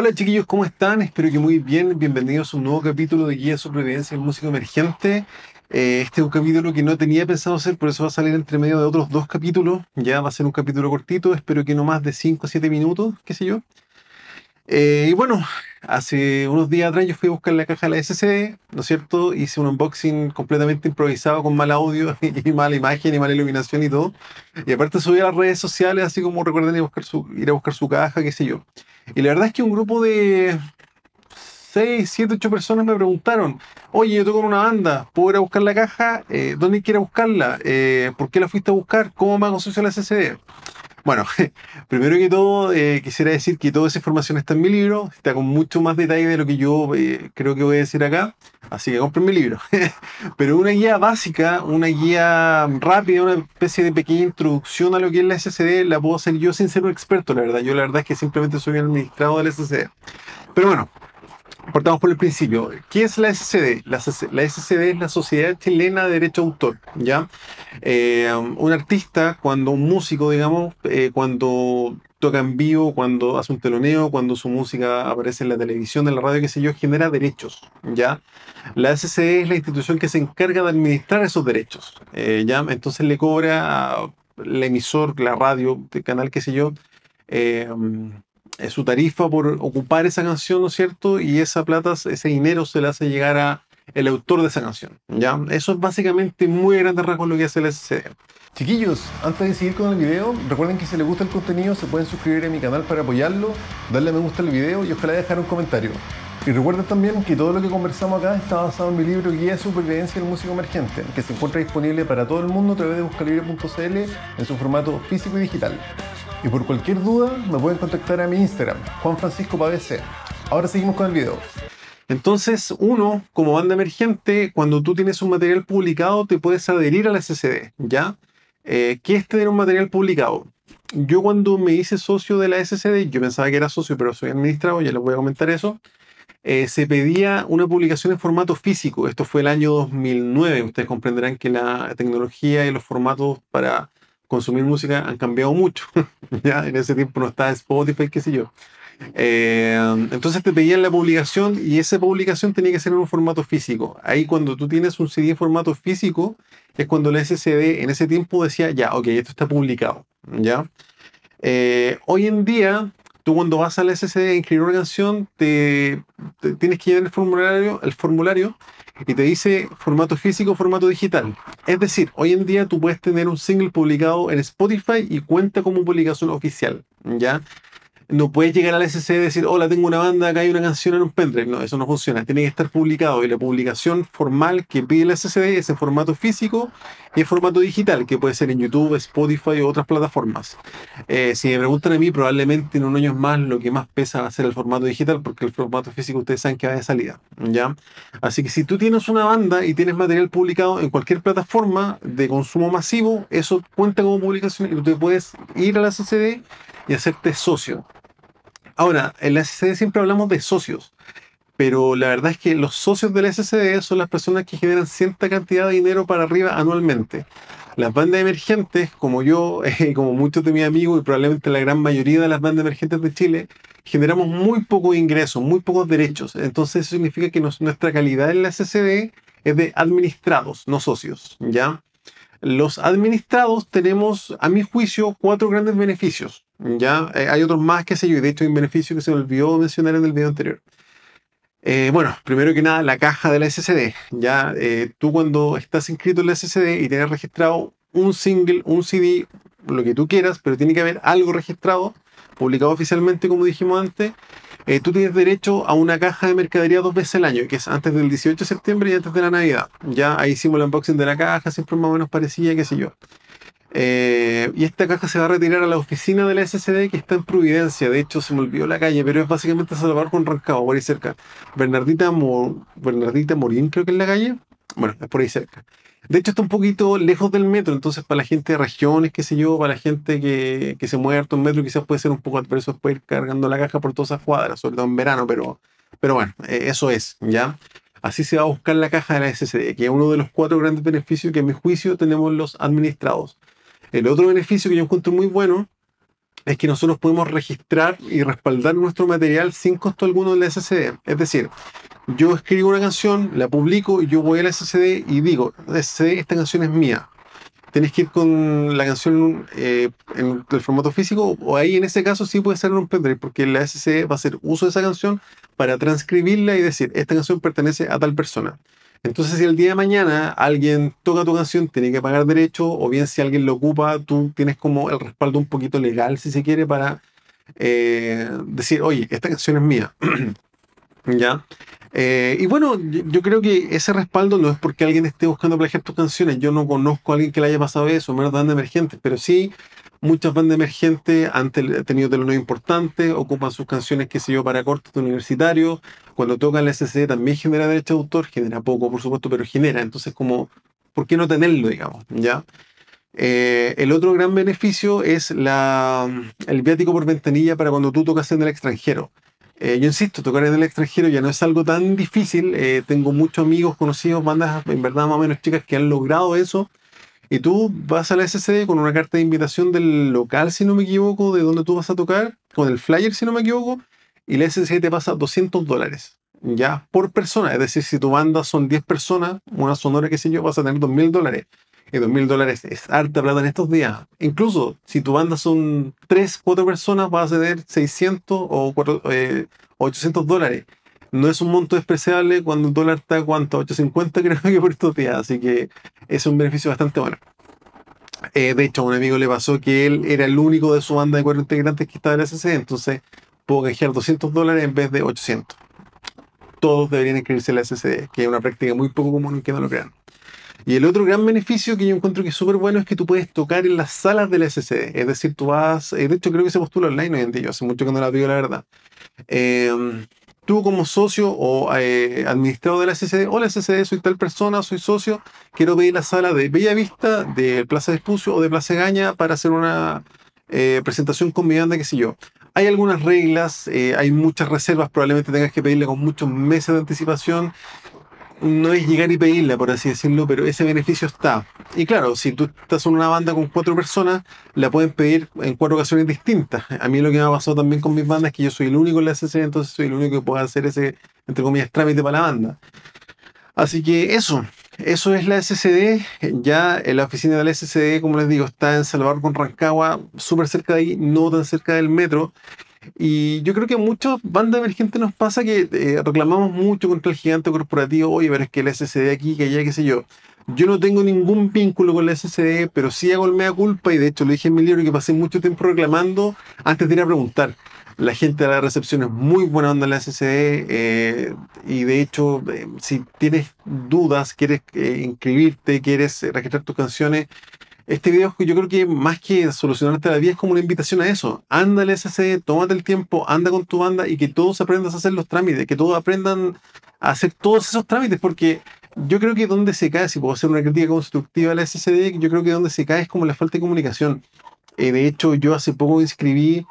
Hola chiquillos, ¿cómo están? Espero que muy bien. Bienvenidos a un nuevo capítulo de Guía de Supervivencia en Música Emergente. Eh, este es un capítulo que no tenía pensado hacer, por eso va a salir entre medio de otros dos capítulos. Ya va a ser un capítulo cortito, espero que no más de 5 o 7 minutos, qué sé yo. Eh, y bueno, hace unos días atrás yo fui a buscar la caja de la SSD, ¿no es cierto? Hice un unboxing completamente improvisado con mal audio y mala imagen y mala iluminación y todo. Y aparte subí a las redes sociales, así como recuerden ir a buscar su, ir a buscar su caja, qué sé yo. Y la verdad es que un grupo de 6, 7, 8 personas me preguntaron, oye, yo toco en una banda, ¿puedo ir a buscar la caja? Eh, ¿Dónde quiero buscarla? Eh, ¿Por qué la fuiste a buscar? ¿Cómo me hago socio la SSD? Bueno, primero que todo, eh, quisiera decir que toda esa información está en mi libro, está con mucho más detalle de lo que yo eh, creo que voy a decir acá, así que compren mi libro. Pero una guía básica, una guía rápida, una especie de pequeña introducción a lo que es la SSD, la puedo hacer yo sin ser un experto, la verdad. Yo la verdad es que simplemente soy un administrador del SSD. Pero bueno, Partamos por el principio. ¿Qué es la SCD? La, SCD es la Sociedad Chilena de Derecho de Autor. ¿ya? Eh, un artista, cuando un músico, digamos, eh, cuando toca en vivo, cuando hace un teloneo, cuando su música aparece en la televisión, en la radio, qué sé yo, genera derechos. ¿ya? La SCD es la institución que se encarga de administrar esos derechos. Eh, ¿ya? Entonces le cobra al emisor, la radio, el canal, qué sé yo, su tarifa por ocupar esa canción, ¿no es cierto? Y esa plata, ese dinero se le hace llegar a el autor de esa canción, ¿ya? Eso es básicamente muy grande rasgo lo que hace el SCD. Chiquillos, antes de seguir con el video, recuerden que si les gusta el contenido se pueden suscribir a mi canal para apoyarlo, darle me gusta al video y ojalá dejar un comentario. Y recuerden también que todo lo que conversamos acá está basado en mi libro Guía de Supervivencia del Músico Emergente, que se encuentra disponible para todo el mundo a través de buscalibre.cl en su formato físico y digital. Y por cualquier duda me pueden contactar a mi Instagram, Juan Francisco Pavese. Ahora seguimos con el video. Entonces, uno, como banda emergente, cuando tú tienes un material publicado, te puedes adherir a la SSD, ¿ya? Eh, ¿Qué es tener un material publicado? Yo cuando me hice socio de la SSD, yo pensaba que era socio, pero soy administrador, ya les voy a comentar eso, eh, se pedía una publicación en formato físico. Esto fue el año 2009. Ustedes comprenderán que la tecnología y los formatos para consumir música han cambiado mucho. ya en ese tiempo no estaba Spotify, qué sé yo. Eh, entonces te pedían la publicación y esa publicación tenía que ser en un formato físico. Ahí cuando tú tienes un CD en formato físico es cuando el SSD en ese tiempo decía, ya, ok, esto está publicado. ¿ya? Eh, hoy en día, tú cuando vas al SSD a inscribir una canción, te, tienes que llenar el formulario, el formulario y te dice formato físico, formato digital. Es decir, hoy en día tú puedes tener un single publicado en Spotify y cuenta como publicación oficial, ¿ya? No puedes llegar al SC y decir, hola, tengo una banda, acá hay una canción en un pendrive. No, eso no funciona. Tiene que estar publicado. Y la publicación formal que pide el SSD es en formato físico y en formato digital, que puede ser en YouTube, Spotify o otras plataformas. Eh, si me preguntan a mí, probablemente en unos años más lo que más pesa va a ser el formato digital, porque el formato físico ustedes saben que va de salida. ¿ya? Así que si tú tienes una banda y tienes material publicado en cualquier plataforma de consumo masivo, eso cuenta como publicación y tú puedes ir a la SSD y hacerte socio. Ahora, en la SSD siempre hablamos de socios, pero la verdad es que los socios de la SSD son las personas que generan cierta cantidad de dinero para arriba anualmente. Las bandas emergentes, como yo, eh, como muchos de mis amigos y probablemente la gran mayoría de las bandas emergentes de Chile, generamos muy poco ingresos, muy pocos derechos. Entonces eso significa que nuestra calidad en la SSD es de administrados, no socios, ¿ya? Los administrados tenemos, a mi juicio, cuatro grandes beneficios. Ya eh, hay otros más que sé yo, y de hecho hay un beneficio que se me olvidó mencionar en el video anterior. Eh, bueno, primero que nada, la caja de la SSD. Ya eh, tú cuando estás inscrito en la SSD y tienes registrado un single, un CD, lo que tú quieras, pero tiene que haber algo registrado, publicado oficialmente, como dijimos antes, tú tienes derecho a una caja de mercadería dos veces al año, que es antes del 18 de septiembre y antes de la Navidad. Ya ahí hicimos el unboxing de la caja, siempre más o menos parecía, qué sé yo. Eh, y esta caja se va a retirar a la oficina de la SSD que está en Providencia. De hecho, se me olvidó la calle, pero es básicamente Salvador con Rancagua, por ahí cerca. Bernardita, Bernardita Morín, creo que es la calle. Bueno, es por ahí cerca. De hecho, está un poquito lejos del metro, entonces para la gente de regiones, qué sé yo, para la gente que, que se mueve harto en metro, quizás puede ser un poco, eso puede ir cargando la caja por todas esas cuadras, sobre todo en verano, pero, pero bueno, eh, eso es, ¿ya? Así se va a buscar la caja de la SSD, que es uno de los cuatro grandes beneficios que a mi juicio tenemos los administrados. El otro beneficio que yo encuentro muy bueno es que nosotros podemos registrar y respaldar nuestro material sin costo alguno en la SSD. Es decir, yo escribo una canción, la publico yo voy a la SSD y digo, SSD, esta canción es mía. Tienes que ir con la canción eh, en el formato físico o ahí en ese caso sí puede ser un pendrive porque la SSD va a hacer uso de esa canción para transcribirla y decir, esta canción pertenece a tal persona. Entonces, si el día de mañana alguien toca tu canción, tiene que pagar derecho, o bien si alguien lo ocupa, tú tienes como el respaldo un poquito legal, si se quiere, para eh, decir, oye, esta canción es mía. ¿Ya? Eh, y bueno, yo, creo que ese respaldo no es porque alguien esté buscando plagiar tus canciones. Yo no conozco a alguien que le haya pasado eso, menos de emergentes, pero sí muchas bandas emergentes han tenido teloneos importantes, ocupan sus canciones, qué sé yo, para cortes universitarios. Cuando tocan el SSD también genera derecho de autor, genera poco, por supuesto, pero genera. Entonces, como, ¿por qué no tenerlo, digamos? ¿Ya? Eh, el otro gran beneficio es la, el viático por ventanilla para cuando tú tocas en el extranjero. Eh, yo insisto, tocar en el extranjero ya no es algo tan difícil. Eh, tengo muchos amigos, conocidos, bandas en verdad más o menos chicas que han logrado eso y tú vas a la SCD con una carta de invitación del local, si no me equivoco, de donde tú vas a tocar, con el flyer, si no me equivoco, y la SCD te pasa 200 dólares, ya, por persona. Es decir, si tu banda son 10 personas, una sonora, qué sé yo, vas a tener 2.000 dólares. Y 2.000 dólares es harta plata en estos días. Incluso si tu banda son 3, 4 personas, vas a tener 600 o 800 eh, dólares no es un monto despreciable cuando el dólar está cuánto, 8.50 creo que por estos días, así que es un beneficio bastante bueno. Eh, de hecho, a un amigo le pasó que él era el único de su banda de cuatro integrantes que estaba en la SC, entonces pudo canjear 200 dólares en vez de 800. Todos deberían inscribirse en la SCD, que es una práctica muy poco común que no lo crean. Y el otro gran beneficio que yo encuentro que es súper bueno es que tú puedes tocar en las salas de la SCD. Es decir, tú vas, eh, de hecho creo que se postula online hoy en día, hace mucho que no la digo la verdad. Eh, tú como socio o eh, administrador de la SCD, hola SCD, soy tal persona, soy socio, quiero pedir la sala de Bella Vista, de Plaza de Espucio o de Plaza Gaña para hacer una eh, presentación con mi banda, qué sé yo. Hay algunas reglas, eh, hay muchas reservas, probablemente tengas que pedirle con muchos meses de anticipación no es llegar y pedirla, por así decirlo, pero ese beneficio está. Y claro, si tú estás en una banda con cuatro personas, la pueden pedir en cuatro ocasiones distintas. A mí lo que me ha pasado también con mis bandas es que yo soy el único en la SC, entonces soy el único que puede hacer ese, entre comillas, trámite para la banda. Así que eso, eso es la SCD. Ya la oficina de la SCD, como les digo, está en Salvador con Rancagua, súper cerca de ahí, no tan cerca del metro. Y yo creo que a muchas bandas emergentes nos pasa que eh, reclamamos mucho contra el gigante corporativo, oye, pero es que el SSD aquí, que allá, qué sé yo. Yo no tengo ningún vínculo con la SSD, pero sí hago el mea culpa y de hecho lo dije en mi libro que pasé mucho tiempo reclamando antes de ir a preguntar. La gente de la recepción es muy buena onda en la SSD eh, y de hecho eh, si tienes dudas, quieres inscribirte, quieres registrar tus canciones, este video yo creo que más que solucionarte la vida es como una invitación a eso. Anda al SC, tómate el tiempo, anda con tu banda y que todos aprendan a hacer los trámites, que todos aprendan a hacer todos esos trámites, porque yo creo que donde se cae, si puedo hacer una crítica constructiva al SCD, yo creo que donde se cae es como la falta de comunicación. Eh, de hecho, yo hace poco inscribí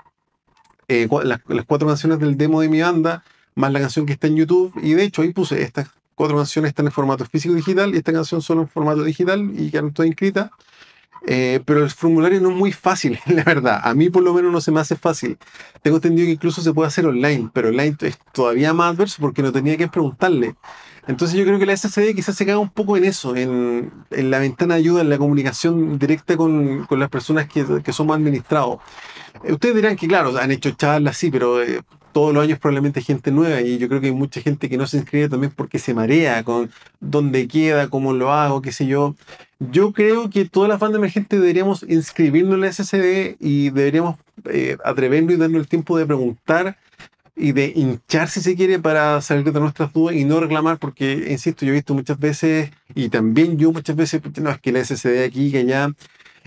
eh, las, las, cuatro canciones del demo de mi banda, más la canción que está en YouTube, y de hecho ahí puse estas cuatro canciones están en formato físico digital y esta canción solo en formato digital y ya no está inscrita. Eh, pero el formulario no es muy fácil, la verdad. A mí por lo menos no se me hace fácil. Tengo entendido que incluso se puede hacer online, pero online es todavía más adverso porque no tenía que preguntarle. Entonces yo creo que la SCD quizás se caga un poco en eso, en, en la ventana de ayuda, en la comunicación directa con, con las personas que, que, somos administrados. Eh, ustedes dirán que, claro, han hecho charlas, sí, pero eh, todos los años probablemente gente nueva y yo creo que hay mucha gente que no se inscribe también porque se marea con dónde queda, cómo lo hago, qué sé yo. Yo creo que todas las bandas emergentes deberíamos inscribirnos en la SCD y deberíamos eh, atrevernos y darnos el tiempo de preguntar y de hinchar si se quiere para salir de nuestras dudas y no reclamar porque, insisto, yo he visto muchas veces y también yo muchas veces, no, es que la SCD aquí, que allá.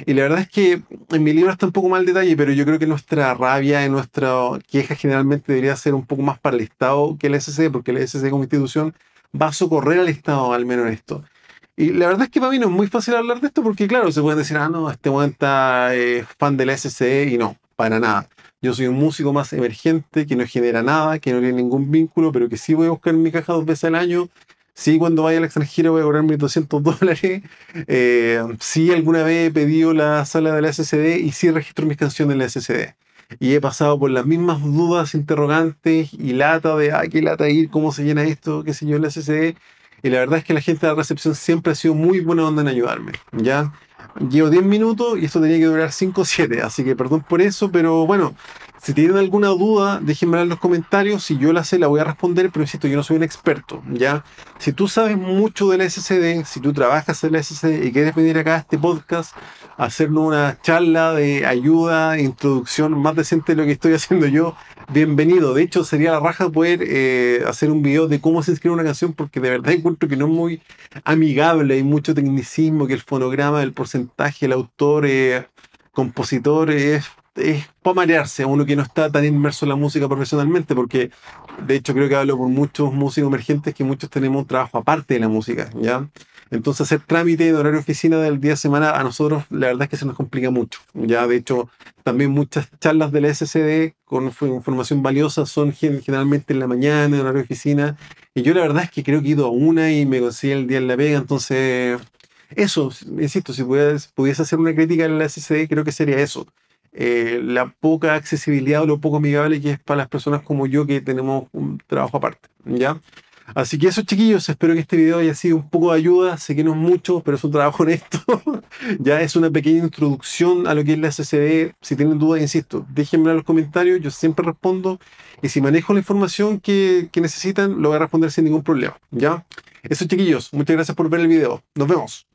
Y la verdad es que en mi libro está un poco mal detalle, pero yo creo que nuestra rabia y nuestra queja generalmente debería ser un poco más para el Estado que la SCD, porque la SCD como institución va a socorrer al Estado al menos en esto. Y la verdad es que para mí no es muy fácil hablar de esto porque, claro, se pueden decir, ah, no, este momento está eh, fan de la SCE y no, para nada. Yo soy un músico más emergente que no genera nada, que no tiene ningún vínculo, pero que sí voy a buscar mi caja dos veces al año. Sí, cuando vaya al extranjero voy a cobrar mis 200 dólares. Eh, sí, alguna vez he pedido la sala de la SCD y sí registro mis canciones en la SCD. y he pasado por las mismas dudas, interrogantes y lata de, ah, qué lata ir, cómo se llena esto, qué sé yo, el SSD. Y la verdad es que la gente de la recepción siempre ha sido muy buena onda en ayudarme, ¿ya? Llevo 10 minutos y esto tenía que durar 5 o 7, así que perdón por eso, pero bueno, si tienen alguna duda, déjenme en los comentarios. Si yo la sé, la voy a responder, pero insisto, yo no soy un experto, ¿ya? Si tú sabes mucho del SSD, si tú trabajas en el SSD y quieres venir acá a este podcast hacernos una charla de ayuda, introducción más decente de lo que estoy haciendo yo, bienvenido. De hecho, sería la raja poder eh, hacer un video de cómo se escribe una canción, porque de verdad encuentro que no es muy amigable, hay mucho tecnicismo, que el fonograma, el porcentaje, el autor, eh, compositor, es es para marearse a uno que no está tan inmerso en la música profesionalmente, porque de hecho creo que hablo por muchos músicos emergentes que muchos tenemos un trabajo aparte de la música, ¿ya? Entonces hacer trámite de horario oficina del día de semana a nosotros la verdad es que se nos complica mucho, ¿ya? De hecho, también muchas charlas del SCD con información valiosa son generalmente en la mañana, en horario oficina, y yo la verdad es que creo que he ido a una y me conseguí el día en la vega, entonces... Eso, insisto, si pudiese, pudiese hacer una crítica en la SCD, creo que sería eso eh, la poca accesibilidad o lo poco amigable que es para las personas como yo que tenemos un trabajo aparte, ¿ya? Así que eso, chiquillos, espero que este video haya sido un poco de ayuda. Sé que no es mucho, pero es un trabajo honesto. ya es una pequeña introducción a lo que es la SSD. Si tienen dudas, insisto, déjenme en los comentarios. Yo siempre respondo. Y si manejo la información que, que necesitan, lo voy a responder sin ningún problema. ¿Ya? Eso, chiquillos. Muchas gracias por ver el video. Nos vemos.